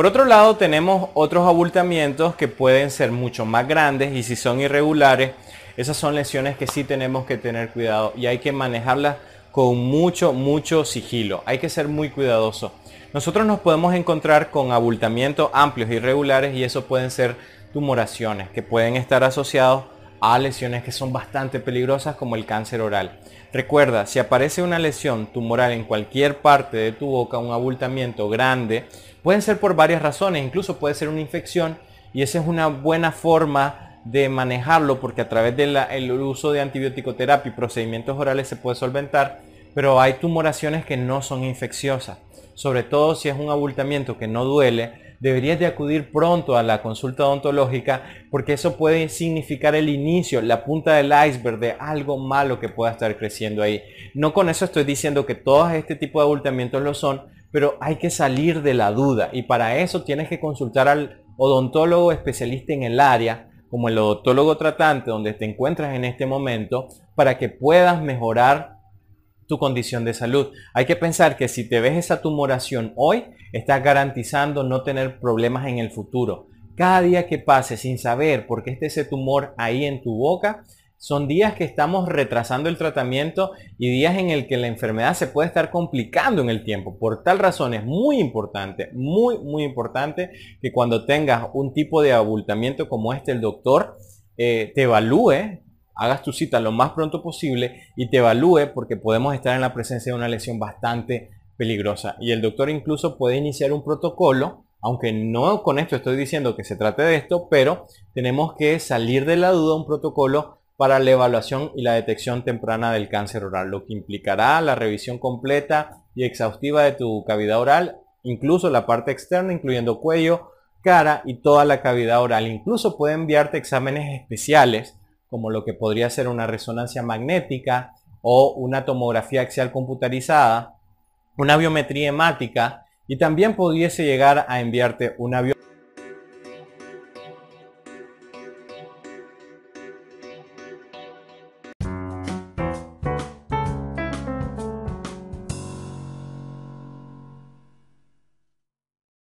Por otro lado, tenemos otros abultamientos que pueden ser mucho más grandes y si son irregulares, esas son lesiones que sí tenemos que tener cuidado y hay que manejarlas con mucho, mucho sigilo. Hay que ser muy cuidadoso. Nosotros nos podemos encontrar con abultamientos amplios irregulares y eso pueden ser tumoraciones que pueden estar asociados a lesiones que son bastante peligrosas como el cáncer oral. Recuerda, si aparece una lesión tumoral en cualquier parte de tu boca, un abultamiento grande, pueden ser por varias razones, incluso puede ser una infección y esa es una buena forma de manejarlo porque a través del uso de antibiótico terapia y procedimientos orales se puede solventar, pero hay tumoraciones que no son infecciosas, sobre todo si es un abultamiento que no duele, deberías de acudir pronto a la consulta odontológica porque eso puede significar el inicio, la punta del iceberg de algo malo que pueda estar creciendo ahí. No con eso estoy diciendo que todos este tipo de abultamientos lo son, pero hay que salir de la duda y para eso tienes que consultar al odontólogo especialista en el área como el odontólogo tratante donde te encuentras en este momento para que puedas mejorar tu condición de salud. Hay que pensar que si te ves esa tumoración hoy, estás garantizando no tener problemas en el futuro. Cada día que pase sin saber por qué esté ese tumor ahí en tu boca, son días que estamos retrasando el tratamiento y días en el que la enfermedad se puede estar complicando en el tiempo. Por tal razón es muy importante, muy, muy importante que cuando tengas un tipo de abultamiento como este, el doctor eh, te evalúe, hagas tu cita lo más pronto posible y te evalúe porque podemos estar en la presencia de una lesión bastante peligrosa. Y el doctor incluso puede iniciar un protocolo aunque no con esto estoy diciendo que se trate de esto, pero tenemos que salir de la duda un protocolo para la evaluación y la detección temprana del cáncer oral, lo que implicará la revisión completa y exhaustiva de tu cavidad oral, incluso la parte externa, incluyendo cuello, cara y toda la cavidad oral. Incluso puede enviarte exámenes especiales, como lo que podría ser una resonancia magnética o una tomografía axial computarizada, una biometría hemática y también pudiese llegar a enviarte una biometría